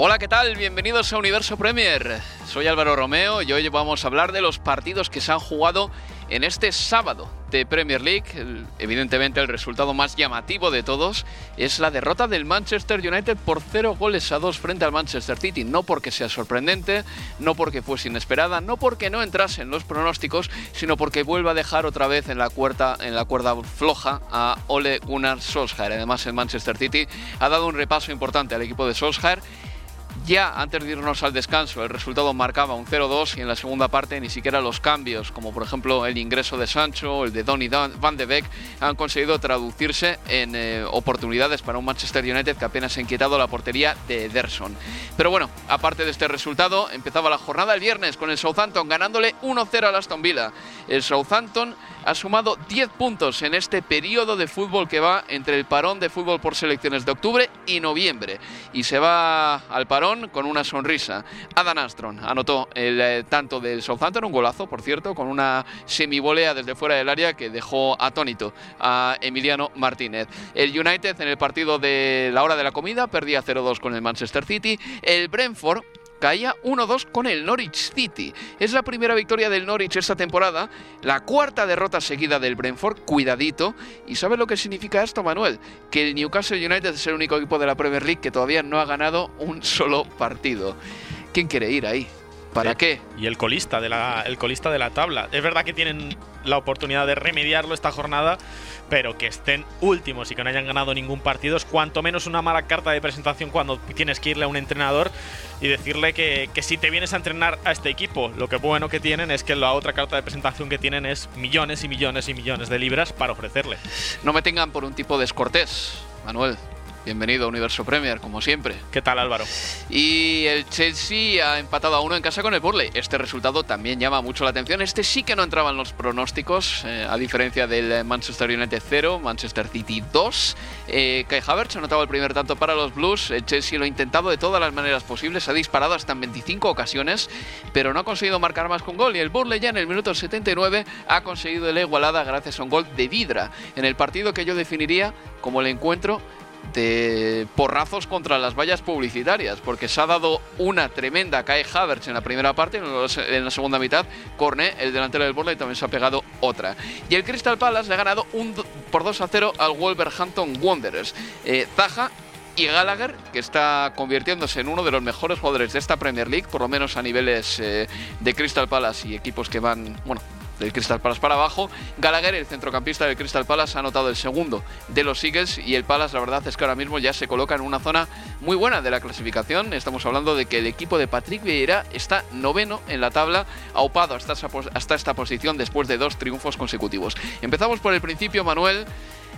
Hola, ¿qué tal? Bienvenidos a Universo Premier. Soy Álvaro Romeo y hoy vamos a hablar de los partidos que se han jugado en este sábado de Premier League. Evidentemente el resultado más llamativo de todos es la derrota del Manchester United por 0 goles a 2 frente al Manchester City. No porque sea sorprendente, no porque fuese inesperada, no porque no entrase en los pronósticos, sino porque vuelve a dejar otra vez en la cuerda, en la cuerda floja a Ole Gunnar Solskjaer. Además el Manchester City ha dado un repaso importante al equipo de Solskjaer ya antes de irnos al descanso, el resultado marcaba un 0-2 y en la segunda parte ni siquiera los cambios, como por ejemplo el ingreso de Sancho, el de Donny Van de Beek, han conseguido traducirse en eh, oportunidades para un Manchester United que apenas ha inquietado la portería de Ederson. Pero bueno, aparte de este resultado, empezaba la jornada el viernes con el Southampton ganándole 1-0 al Aston Villa. El Southampton ha sumado 10 puntos en este periodo de fútbol que va entre el parón de fútbol por selecciones de octubre y noviembre. Y se va al parón con una sonrisa. Adam Astron anotó el eh, tanto del Southampton, un golazo, por cierto, con una semivolea desde fuera del área que dejó atónito a Emiliano Martínez. El United en el partido de la hora de la comida perdía 0-2 con el Manchester City. El Brentford caía 1-2 con el Norwich City. Es la primera victoria del Norwich esta temporada, la cuarta derrota seguida del Brentford, cuidadito. ¿Y sabes lo que significa esto, Manuel? Que el Newcastle United es el único equipo de la Premier League que todavía no ha ganado un solo partido. ¿Quién quiere ir ahí? ¿Para qué? Y el colista, de la, el colista de la tabla. Es verdad que tienen la oportunidad de remediarlo esta jornada, pero que estén últimos y que no hayan ganado ningún partido es cuanto menos una mala carta de presentación cuando tienes que irle a un entrenador y decirle que, que si te vienes a entrenar a este equipo, lo que bueno que tienen es que la otra carta de presentación que tienen es millones y millones y millones de libras para ofrecerle. No me tengan por un tipo descortés, Manuel. Bienvenido a Universo Premier, como siempre. ¿Qué tal Álvaro? Y el Chelsea ha empatado a uno en casa con el Burley. Este resultado también llama mucho la atención. Este sí que no entraba en los pronósticos, eh, a diferencia del Manchester United 0, Manchester City 2. Eh, Kai Havertz ha anotado el primer tanto para los Blues. El Chelsea lo ha intentado de todas las maneras posibles. Ha disparado hasta en 25 ocasiones, pero no ha conseguido marcar más con gol. Y el Burley ya en el minuto 79 ha conseguido la igualada gracias a un gol de Vidra en el partido que yo definiría como el encuentro de porrazos contra las vallas publicitarias, porque se ha dado una tremenda Kai Havertz en la primera parte, y en la segunda mitad, Cornet, el delantero del Burnley, también se ha pegado otra. Y el Crystal Palace le ha ganado un por 2 a 0 al Wolverhampton Wanderers. Eh, Zaha y Gallagher, que está convirtiéndose en uno de los mejores jugadores de esta Premier League, por lo menos a niveles eh, de Crystal Palace y equipos que van, bueno, del Crystal Palace para abajo. Gallagher, el centrocampista del Crystal Palace, ha anotado el segundo de los Eagles y el Palace, la verdad es que ahora mismo ya se coloca en una zona muy buena de la clasificación. Estamos hablando de que el equipo de Patrick Vieira está noveno en la tabla, aupado hasta, hasta esta posición después de dos triunfos consecutivos. Empezamos por el principio, Manuel.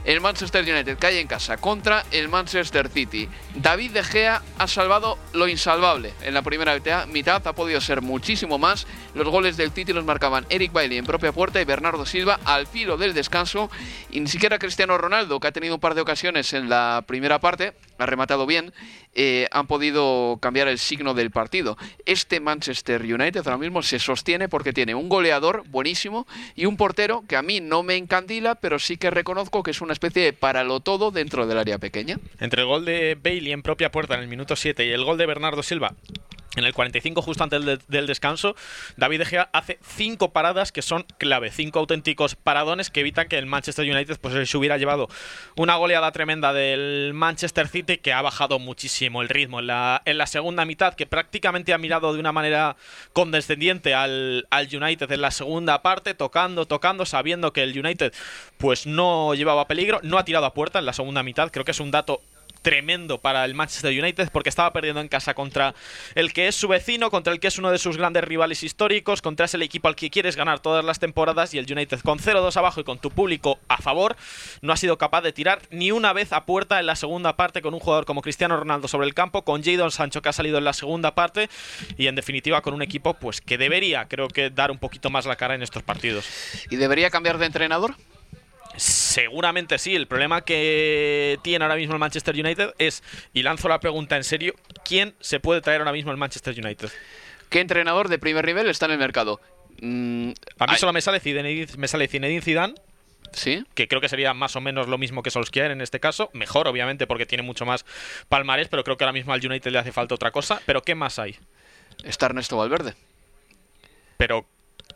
El Manchester United cae en casa contra el Manchester City. David De Gea ha salvado lo insalvable. En la primera mitad ha podido ser muchísimo más. Los goles del City los marcaban Eric Bailey propia puerta y Bernardo Silva al filo del descanso. Y ni siquiera Cristiano Ronaldo, que ha tenido un par de ocasiones en la primera parte, ha rematado bien, eh, han podido cambiar el signo del partido. Este Manchester United ahora mismo se sostiene porque tiene un goleador buenísimo y un portero que a mí no me encandila, pero sí que reconozco que es una especie de todo dentro del área pequeña. Entre el gol de Bailey en propia puerta en el minuto 7 y el gol de Bernardo Silva en el 45, justo antes del, descanso, David De Gea hace cinco paradas que son clave, cinco auténticos paradones que evitan que el Manchester United pues, se hubiera llevado una goleada tremenda del Manchester City que ha bajado muchísimo el ritmo en la, en la segunda mitad, que prácticamente ha mirado de una manera condescendiente al, al United en la segunda parte, tocando, tocando, sabiendo que el United pues no llevaba peligro, no ha tirado a puerta en la segunda mitad, creo que es un dato tremendo para el Manchester United porque estaba perdiendo en casa contra el que es su vecino, contra el que es uno de sus grandes rivales históricos, contra ese equipo al que quieres ganar todas las temporadas y el United con 0-2 abajo y con tu público a favor no ha sido capaz de tirar ni una vez a puerta en la segunda parte con un jugador como Cristiano Ronaldo sobre el campo, con Jadon Sancho que ha salido en la segunda parte y en definitiva con un equipo pues que debería creo que dar un poquito más la cara en estos partidos. ¿Y debería cambiar de entrenador? Seguramente sí. El problema que tiene ahora mismo el Manchester United es, y lanzo la pregunta en serio, ¿quién se puede traer ahora mismo el Manchester United? ¿Qué entrenador de primer nivel está en el mercado? Mm, a mí solo me sale, Zinedine, me sale Zinedine Zidane. Sí. Que creo que sería más o menos lo mismo que Solskjaer en este caso. Mejor, obviamente, porque tiene mucho más palmarés, pero creo que ahora mismo al United le hace falta otra cosa. Pero ¿qué más hay? Está Ernesto Valverde. Pero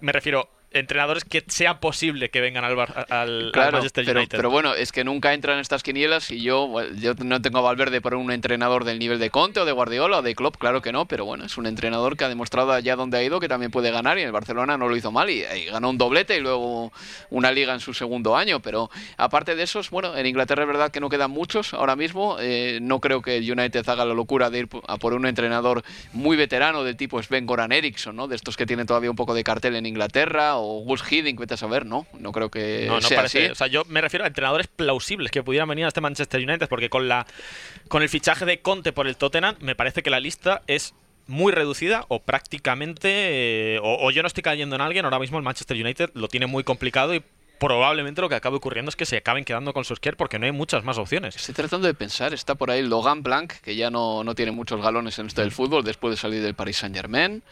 me refiero, entrenadores que sea posible que vengan al, al, Manchester pero, United. Pero bueno, es que nunca entran estas quinielas y yo, yo no tengo a Valverde por un entrenador del nivel de Conte o de Guardiola o de Klopp, claro que no, pero bueno, es un entrenador que ha demostrado allá donde ha ido que también puede ganar y en el Barcelona no lo hizo mal y, ganó un doblete y luego una liga en su segundo año, pero aparte de esos, bueno, en Inglaterra es verdad que no quedan muchos ahora mismo, eh, no creo que el United haga la locura de ir a por un entrenador muy veterano del tipo Sven Goran Eriksson, ¿no? De estos que tienen todavía un poco de cartel en Inglaterra o Gus Hiddink, vete a saber, ¿no? No creo que no, no sea parece, así. O sea, yo me refiero a entrenadores plausibles que pudieran venir a este Manchester United, porque con la con el fichaje de Conte por el Tottenham, me parece que la lista es muy reducida o prácticamente, eh, o, yo no estoy cayendo en alguien, ahora mismo el Manchester United lo tiene muy complicado y probablemente lo que acabe ocurriendo es que se acaben quedando con Solskjaer porque no hay muchas más opciones. Estoy tratando de pensar, está por ahí Logan Blanc, que ya no, no tiene muchos galones en esto del fútbol después de salir del Paris Saint Germain.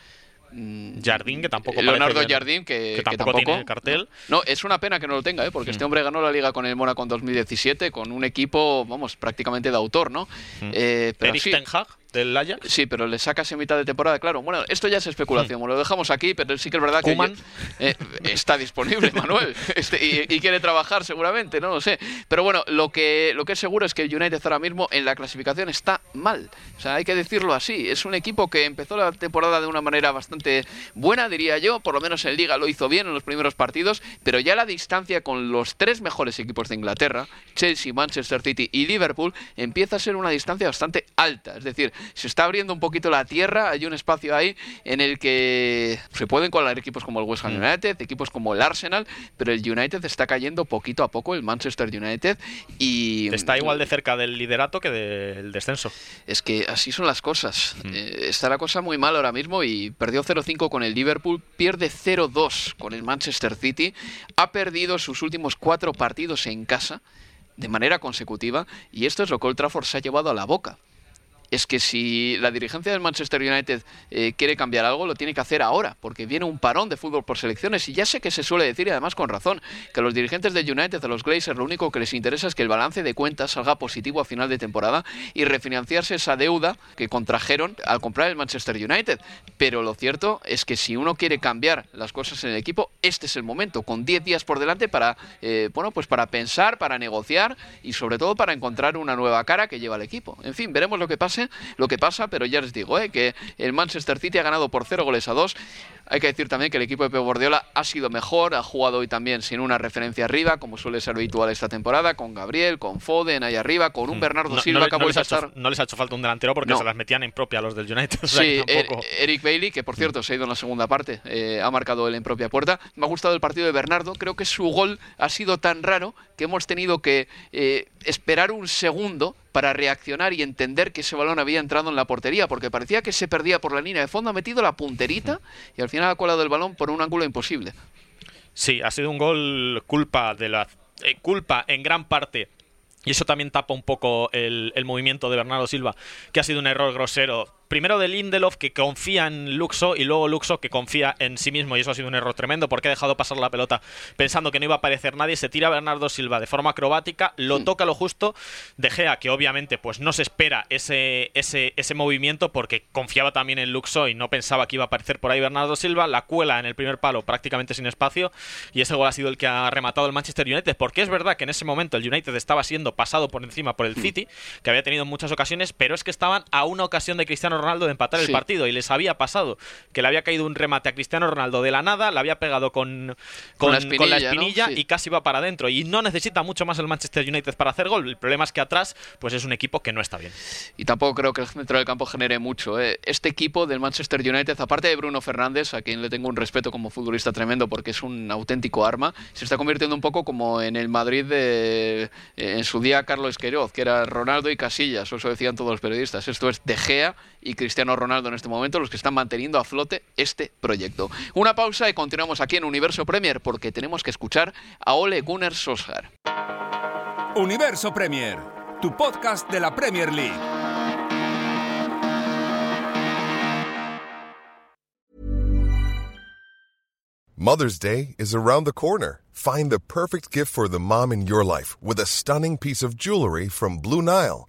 Mm, Jardín, que tampoco Leonardo Jardín, que, que, tampoco tiene el cartel. No, es una pena que no lo tenga, ¿eh? porque este mm. hombre ganó la liga con el Mónaco en 2017 con un equipo, vamos, prácticamente de autor, ¿no? Mm. Eh, pero Eric Ten Hag del Ajax. Sí, pero le sacas en mitad de temporada, claro. Bueno, esto ya es especulación, lo dejamos aquí, pero sí que es verdad que eh, está disponible, Manuel, este, y, quiere trabajar seguramente, no lo sé. Pero bueno, lo que, lo que es seguro es que el United ahora mismo en la clasificación está mal. O sea, hay que decirlo así. Es un equipo que empezó la temporada de una manera bastante buena, diría yo, por lo menos en Liga lo hizo bien en los primeros partidos, pero ya la distancia con los tres mejores equipos de Inglaterra, Chelsea, Manchester City y Liverpool, empieza a ser una distancia bastante alta. Es decir, se está abriendo un poquito la tierra, hay un espacio ahí en el que se pueden colar equipos como el West Ham. United, equipos como el Arsenal, pero el United está cayendo poquito a poco, el Manchester United, y... Está igual de cerca del liderato que del descenso. Es que así son las cosas. Mm. Eh, está la cosa muy mal ahora mismo y perdió 0-5 con el Liverpool, pierde 0-2 con el Manchester City, ha perdido sus últimos cuatro partidos en casa de manera consecutiva y esto es lo que Old Trafford se ha llevado a la boca es que si la dirigencia del Manchester United eh, quiere cambiar algo, lo tiene que hacer ahora, porque viene un parón de fútbol por selecciones. Y ya sé que se suele decir, y además con razón, que a los dirigentes del United, a los Glazers, lo único que les interesa es que el balance de cuentas salga positivo a final de temporada y refinanciarse esa deuda que contrajeron al comprar el Manchester United. Pero lo cierto es que si uno quiere cambiar las cosas en el equipo, este es el momento, con 10 días por delante para, eh, bueno, pues para pensar, para negociar y sobre todo para encontrar una nueva cara que lleva el equipo. En fin, veremos lo que pase lo que pasa, pero ya les digo, ¿eh? que el Manchester City ha ganado por 0 goles a 2. Hay que decir también que el equipo de Pep Guardiola ha sido mejor, ha jugado hoy también sin una referencia arriba, como suele ser habitual esta temporada, con Gabriel, con Foden ahí arriba, con un hmm. Bernardo Silva que ha vuelto a estar... no les ha hecho falta un delantero porque se las metían en propia los del United. sí, er, Eric Bailey, que por cierto se ha ido en la segunda parte, eh, ha marcado él en propia puerta. Me ha gustado el partido de Bernardo, creo que su gol ha sido tan raro que hemos tenido que eh, esperar un segundo para reaccionar y entender que ese balón había entrado en la portería, porque parecía que se perdía por la línea de fondo, ha metido la punterita y al final ha colado el balón por un ángulo imposible. Sí, ha sido un gol culpa de la eh, culpa en gran parte y eso también tapa un poco el, el movimiento de Bernardo Silva, que ha sido un error grosero primero de Lindelof que confía en Luxo y luego Luxo que confía en sí mismo y eso ha sido un error tremendo porque ha dejado pasar la pelota pensando que no iba a aparecer nadie, se tira Bernardo Silva de forma acrobática, lo mm. toca lo justo, De Gea que obviamente pues no se espera ese, ese, ese movimiento porque confiaba también en Luxo y no pensaba que iba a aparecer por ahí Bernardo Silva, la cuela en el primer palo prácticamente sin espacio y ese gol ha sido el que ha rematado el Manchester United porque es verdad que en ese momento el United estaba siendo pasado por encima por el mm. City, que había tenido muchas ocasiones, pero es que estaban a una ocasión de Cristiano Ronaldo de empatar el partido y les había pasado que le había caído un remate a Cristiano Ronaldo de la nada, le había pegado con, con, la espinilla, y casi va para adentro. Y no necesita mucho más el Manchester United para hacer gol. El problema es que atrás pues es un equipo que no está bien. Y tampoco creo que el centro del campo genere mucho. ¿eh? Este equipo del Manchester United, aparte de Bruno Fernández, a quien le tengo un respeto como futbolista tremendo porque es un auténtico arma, se está convirtiendo un poco como en el Madrid de en su día Carlos Queiroz, que era Ronaldo y Casillas, eso decían todos los periodistas. Esto es De Gea y Cristiano Ronaldo en este momento los que están manteniendo a flote este proyecto. Una pausa y continuamos aquí en Universo Premier porque tenemos que escuchar a Ole Gunnar Solskjaer. Universo Premier, tu podcast de la Premier League. Mother's Day is around the corner. Find the perfect gift for the mom in your life with a stunning piece of jewelry from Blue Nile.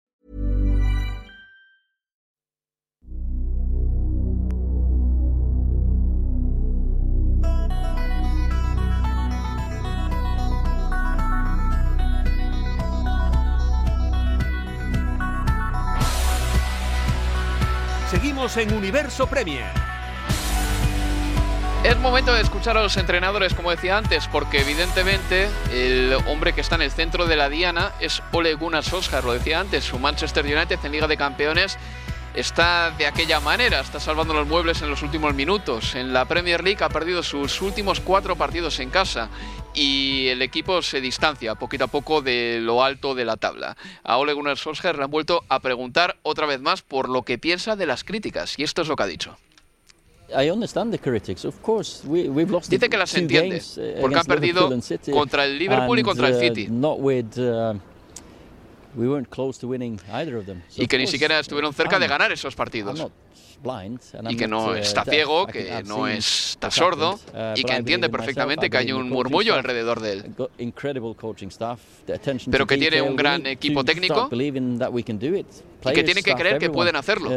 Seguimos en Universo Premier. Es momento de escuchar a los entrenadores, como decía antes, porque evidentemente el hombre que está en el centro de la diana es Ole Gunnar Solskjaer, lo decía antes, su Manchester United en Liga de Campeones está de aquella manera, está salvando los muebles en los últimos minutos. En la Premier League ha perdido sus últimos cuatro partidos en casa y el equipo se distancia poquito a poco de lo alto de la tabla. A Ole Gunnar Solskjaer le han vuelto a preguntar otra vez más por lo que piensa de las críticas y esto es lo que ha dicho. Dice que las entiende, uh, porque han perdido contra el Liverpool y contra el uh, City. Uh, y que ni siquiera estuvieron cerca de ganar esos partidos. Y que no uh, está ciego, que no está sordo uh, y que entiende perfectamente que hay un murmullo alrededor de él. Pero que tiene un gran equipo técnico y que tiene que creer que pueden hacerlo.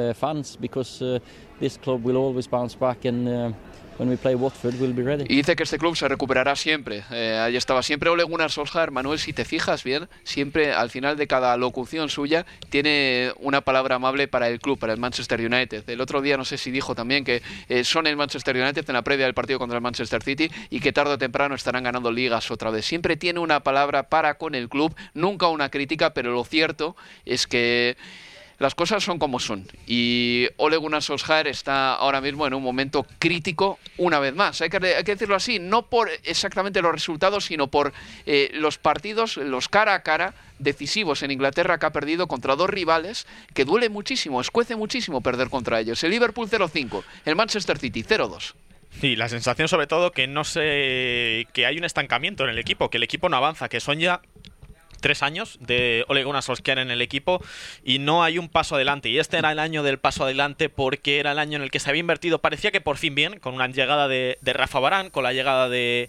Y dice que este club se recuperará siempre. Eh, ahí estaba siempre Ole Gunnar Solskjaer. Manuel, si te fijas bien, siempre al final de cada locución suya tiene una palabra amable para el club, para el Manchester United. El otro día no sé si dijo también que eh, son el Manchester United en la previa del partido contra el Manchester City y que tarde o temprano estarán ganando ligas otra vez. Siempre tiene una palabra para con el club, nunca una crítica, pero lo cierto es que las cosas son como son. Y Ole Gunnar Solskjaer está ahora mismo en un momento crítico una vez más. Hay que, decirlo así, no por exactamente los resultados, sino por eh, los partidos, los cara a cara decisivos en Inglaterra que ha perdido contra dos rivales que duele muchísimo, escuece muchísimo perder contra ellos. El Liverpool 0-5, el Manchester City 0-2. Sí, la sensación sobre todo que no sé que hay un estancamiento en el equipo, que el equipo no avanza, que son ya tres años de Ole Gunnar Solskjaer en el equipo y no hay un paso adelante. Y este era el año del paso adelante porque era el año en el que se había invertido, parecía que por fin bien, con una llegada de, de Rafa Barán, con la llegada de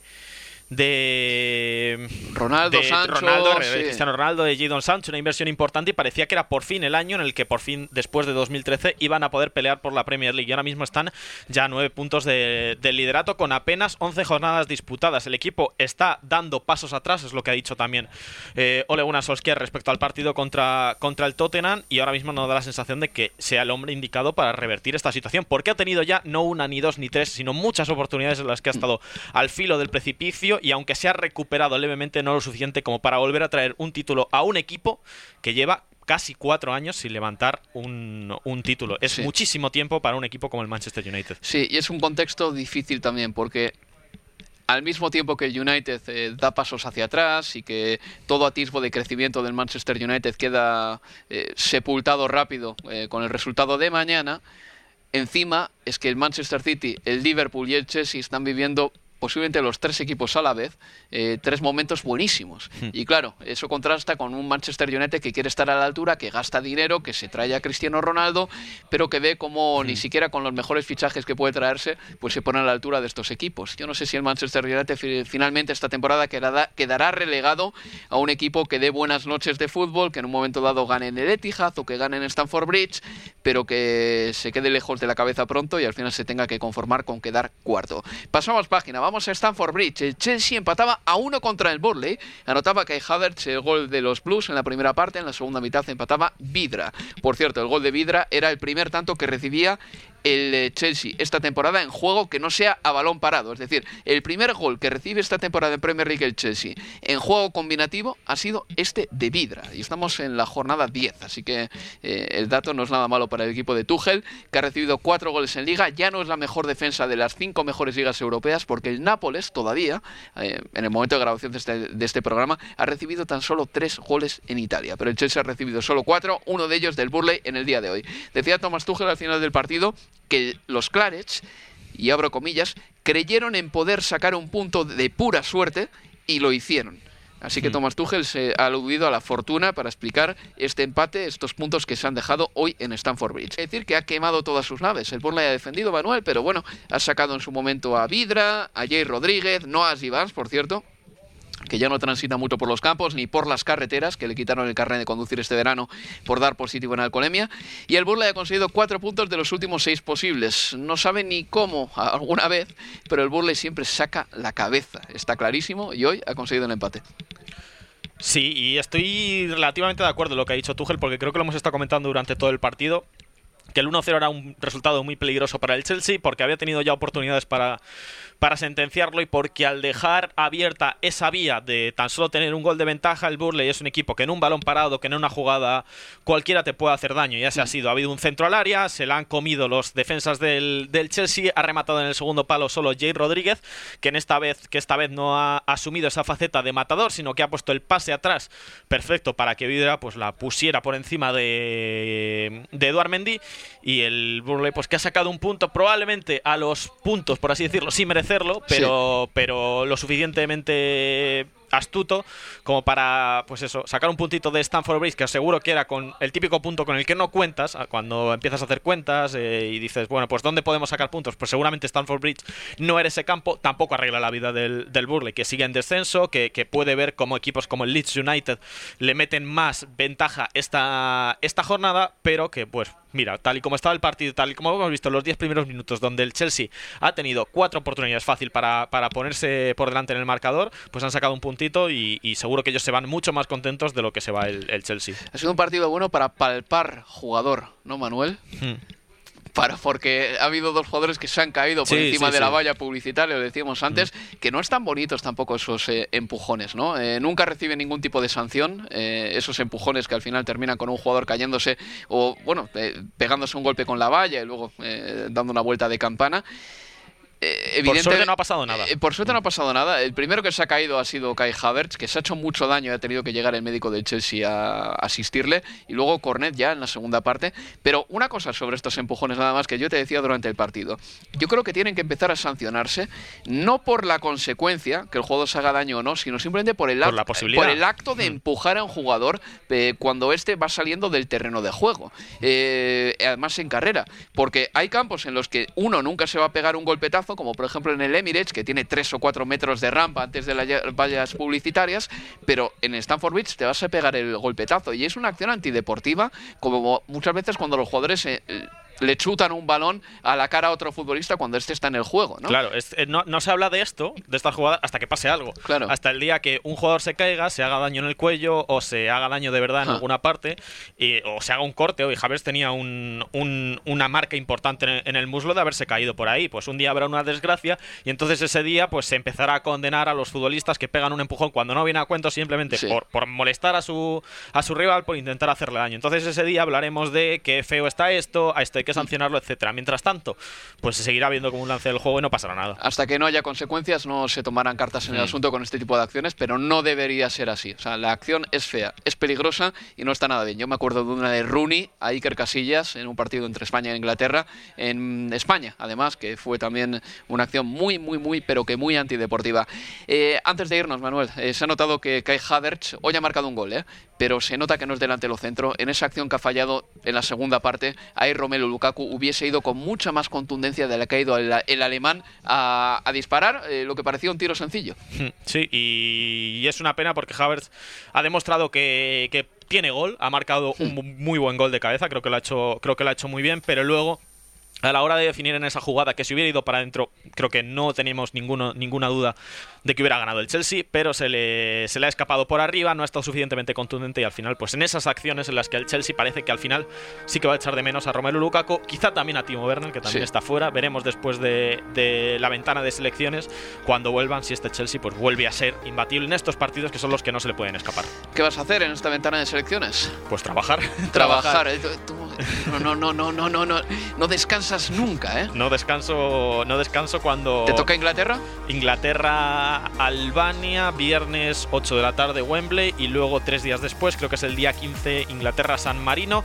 de Ronaldo, Sancho, de Cristiano Ronaldo, de Jadon Sancho, una inversión importante y parecía que era por fin el año en el que por fin, después de 2013, iban a poder pelear por la Premier League. Y ahora mismo están ya nueve puntos de, liderato con apenas 11 jornadas disputadas. El equipo está dando pasos atrás, es lo que ha dicho también eh, Ole Gunnar Solskjaer respecto al partido contra, contra el Tottenham y ahora mismo no da la sensación de que sea el hombre indicado para revertir esta situación, porque ha tenido ya no una, ni dos, ni tres, sino muchas oportunidades en las que ha estado al filo del precipicio y aunque se ha recuperado levemente, no lo suficiente como para volver a traer un título a un equipo que lleva casi cuatro años sin levantar un, título. Es muchísimo tiempo para un equipo como el Manchester United. Sí, y es un contexto difícil también porque al mismo tiempo que el United eh, da pasos hacia atrás y que todo atisbo de crecimiento del Manchester United queda eh, sepultado rápido eh, con el resultado de mañana, encima es que el Manchester City, el Liverpool y el Chelsea están viviendo posiblemente los tres equipos a la vez, eh, tres momentos buenísimos. Hmm. Y claro, eso contrasta con un Manchester United que quiere estar a la altura, que gasta dinero, que se trae a Cristiano Ronaldo, pero que ve como ni hmm. siquiera con los mejores fichajes que puede traerse, pues se pone a la altura de estos equipos. Yo no sé si el Manchester United finalmente esta temporada quedará, quedará relegado a un equipo que dé buenas noches de fútbol, que en un momento dado gane en el Etihad o que gane en Stamford Bridge, pero que se quede lejos de la cabeza pronto y al final se tenga que conformar con quedar cuarto. Pasamos página, vamos a Stamford Bridge. El Chelsea empataba a uno contra el Burley. Anotaba Kai Havertz el gol de los Blues en la primera parte. En la segunda mitad empataba Vidra. Por cierto, el gol de Vidra era el primer tanto que recibía el eh, Chelsea esta temporada en juego que no sea a balón parado. Es decir, el primer gol que recibe esta temporada en Premier League el Chelsea en juego combinativo ha sido este de Vidra. Y estamos en la jornada 10, así que eh, el dato no es nada malo para el equipo de Tuchel, que ha recibido cuatro goles en liga. Ya no es la mejor defensa de las cinco mejores ligas europeas, porque el Nápoles todavía, eh, en el momento de grabación de este, de este programa, ha recibido tan solo tres goles en Italia. Pero el Chelsea ha recibido solo cuatro, uno de ellos del Burley en el día de hoy. Decía Thomas Tuchel al final del partido que los Clarets, y abro comillas, creyeron en poder sacar un punto de pura suerte y lo hicieron. Así que hmm. Thomas Tuchel se ha aludido a la fortuna para explicar este empate, estos puntos que se han dejado hoy en Stamford Bridge. Es decir, que ha quemado todas sus naves. El Burnley ha defendido Manuel, pero bueno, ha sacado en su momento a Vidra, a Jay Rodríguez, no a por cierto, que ya no transita mucho por los campos ni por las carreteras, que le quitaron el carnet de conducir este verano por dar positivo en alcoholemia. Y el Burley ha conseguido cuatro puntos de los últimos seis posibles. No sabe ni cómo alguna vez, pero el Burley siempre saca la cabeza. Está clarísimo y hoy ha conseguido el empate. Sí, y estoy relativamente de acuerdo en lo que ha dicho Tuchel, porque creo que lo hemos estado comentando durante todo el partido que el 1-0 era un resultado muy peligroso para el Chelsea porque había tenido ya oportunidades para para sentenciarlo y porque al dejar abierta esa vía de tan solo tener un gol de ventaja, el Burley es un equipo que en un balón parado, que en una jugada cualquiera te puede hacer daño. Ya se ha sido, ha habido un centro al área, se la han comido los defensas del, Chelsea, ha rematado en el segundo palo solo Jay Rodríguez, que en esta vez, que esta vez no ha asumido esa faceta de matador, sino que ha puesto el pase atrás perfecto para que Vidra pues la pusiera por encima de, de Eduard Mendy y el Burley pues que ha sacado un punto probablemente a los puntos, por así decirlo, sin merecer hacerlo, pero, pero lo suficientemente astuto como para, pues eso, sacar un puntito de Stanford Bridge, que seguro que era con el típico punto con el que no cuentas, cuando empiezas a hacer cuentas eh, y dices, bueno, pues ¿dónde podemos sacar puntos? Pues seguramente Stanford Bridge no era ese campo, tampoco arregla la vida del, Burley, que sigue en descenso, que, puede ver como equipos como el Leeds United le meten más ventaja esta, esta jornada, pero que pues mira, tal y como estaba el partido, tal y como hemos visto los 10 primeros minutos, donde el Chelsea ha tenido cuatro oportunidades fácil para, para ponerse por delante en el marcador, pues han sacado un puntito y, seguro que ellos se van mucho más contentos de lo que se va el, Chelsea. Ha sido un partido bueno para palpar jugador, ¿no, Manuel? Hmm. para, porque ha habido dos jugadores que se han caído por Sí, encima sí, de la valla publicitaria, lo decíamos antes, que no están bonitos tampoco esos eh, empujones, ¿no? Eh, nunca reciben ningún tipo de sanción, eh, esos empujones que al final terminan con un jugador cayéndose o, bueno, eh, pegándose un golpe con la valla y luego eh, dando una vuelta de campana. Eh, Por suerte no ha pasado nada. eh, por suerte no ha pasado nada. El primero que se ha caído ha sido Kai Havertz, que se ha hecho mucho daño y ha tenido que llegar el médico del Chelsea a asistirle. Y luego Cornet ya en la segunda parte. Pero una cosa sobre estos empujones nada más que yo te decía durante el partido. Yo creo que tienen que empezar a sancionarse no por la consecuencia, que el jugador se haga daño o no, sino simplemente por el, Por act- la posibilidad. por el acto de empujar a un jugador eh, cuando éste va saliendo del terreno de juego. Eh, además en carrera. Porque hay campos en los que uno nunca se va a pegar un golpetazo, como por ejemplo en el Emirates, que tiene 3 o 4 metros de rampa antes de las vallas publicitarias, pero en Stanford Beach te vas a pegar el golpetazo. Y es una acción antideportiva, como muchas veces cuando los jugadores... eh, le chutan un balón a la cara a otro futbolista cuando este está en el juego, ¿no? Claro, es- eh, no, no se habla de esto, de esta jugada, hasta que pase algo. Claro. Hasta el día que un jugador se caiga, se haga daño en el cuello o se haga daño de verdad en Ah. alguna parte, y- o se haga un corte. Hoy Javier tenía un- un- una marca importante en el, en el muslo de haberse caído por ahí. Pues un día habrá una desgracia y entonces ese día pues se empezará a condenar a los futbolistas que pegan un empujón cuando no viene a cuento simplemente Sí. por, por molestar a su, a su rival, por intentar hacerle daño. Entonces ese día hablaremos de qué feo está esto, a hay que sancionarlo, etcétera. Mientras tanto, pues se seguirá viendo como un lance del juego y no pasará nada. Hasta que no haya consecuencias no se tomarán cartas en el asunto con este tipo de acciones, pero no debería ser así. O sea, la acción es fea, es peligrosa y no está nada bien. Yo me acuerdo de una de Rooney a Iker Casillas en un partido entre España e Inglaterra, en España, además, que fue también una acción muy, muy, muy, pero que muy antideportiva. Eh, antes de irnos, Manuel, eh, se ha notado que Kai Havertz hoy ha marcado un gol, ¿eh? Pero se nota que no es delantero centro. En esa acción que ha fallado en la segunda parte, ahí Romelu Lukaku hubiese ido con mucha más contundencia de la que ha ido el, el alemán a, a disparar, eh, lo que parecía un tiro sencillo. Sí, y, y es una pena porque Havertz ha demostrado que, que tiene gol, ha marcado un mu- muy buen gol de cabeza, creo que lo ha hecho, creo que lo ha hecho muy bien, pero luego a la hora de definir en esa jugada que si hubiera ido para adentro, creo que no teníamos ninguno, ninguna duda de que hubiera ganado el Chelsea, pero se le, se le ha escapado por arriba, no ha estado suficientemente contundente y al final, pues en esas acciones en las que el Chelsea parece que al final sí que va a echar de menos a Romelu Lukaku, quizá también a Timo Werner, que también Sí. está fuera, veremos después de, de la ventana de selecciones cuando vuelvan si este Chelsea pues vuelve a ser imbatible en estos partidos que son los que no se le pueden escapar. ¿Qué vas a hacer en esta ventana de selecciones? Pues trabajar, Trabajar. eh, tú- no, no, no, no, no, no, no, no descansas nunca, ¿eh? No descanso, no descanso cuando ¿Te toca Inglaterra? Inglaterra, Albania, viernes 8 de la tarde Wembley y luego tres días después, creo que es el día 15, Inglaterra, San Marino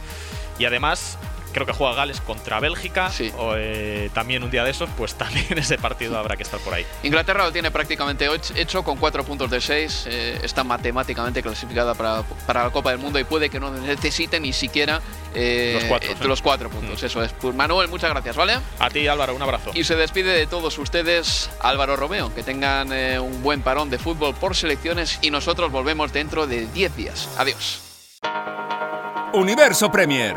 y además creo que juega Gales contra Bélgica Sí. o eh, también un día de esos, pues también ese partido habrá que estar por ahí. Inglaterra lo tiene prácticamente hecho con cuatro puntos de seis. eh, está matemáticamente clasificada para, para la Copa del Mundo y puede que no necesite ni siquiera eh, Los cuatro, eh, sí. los cuatro puntos. Eso es. Pues Manuel, muchas gracias, ¿vale? A ti Álvaro, un abrazo. Y se despide de todos ustedes Álvaro Romeo. Que tengan eh, un buen parón de fútbol por selecciones y nosotros volvemos dentro de 10 días. Adiós. Universo Premier,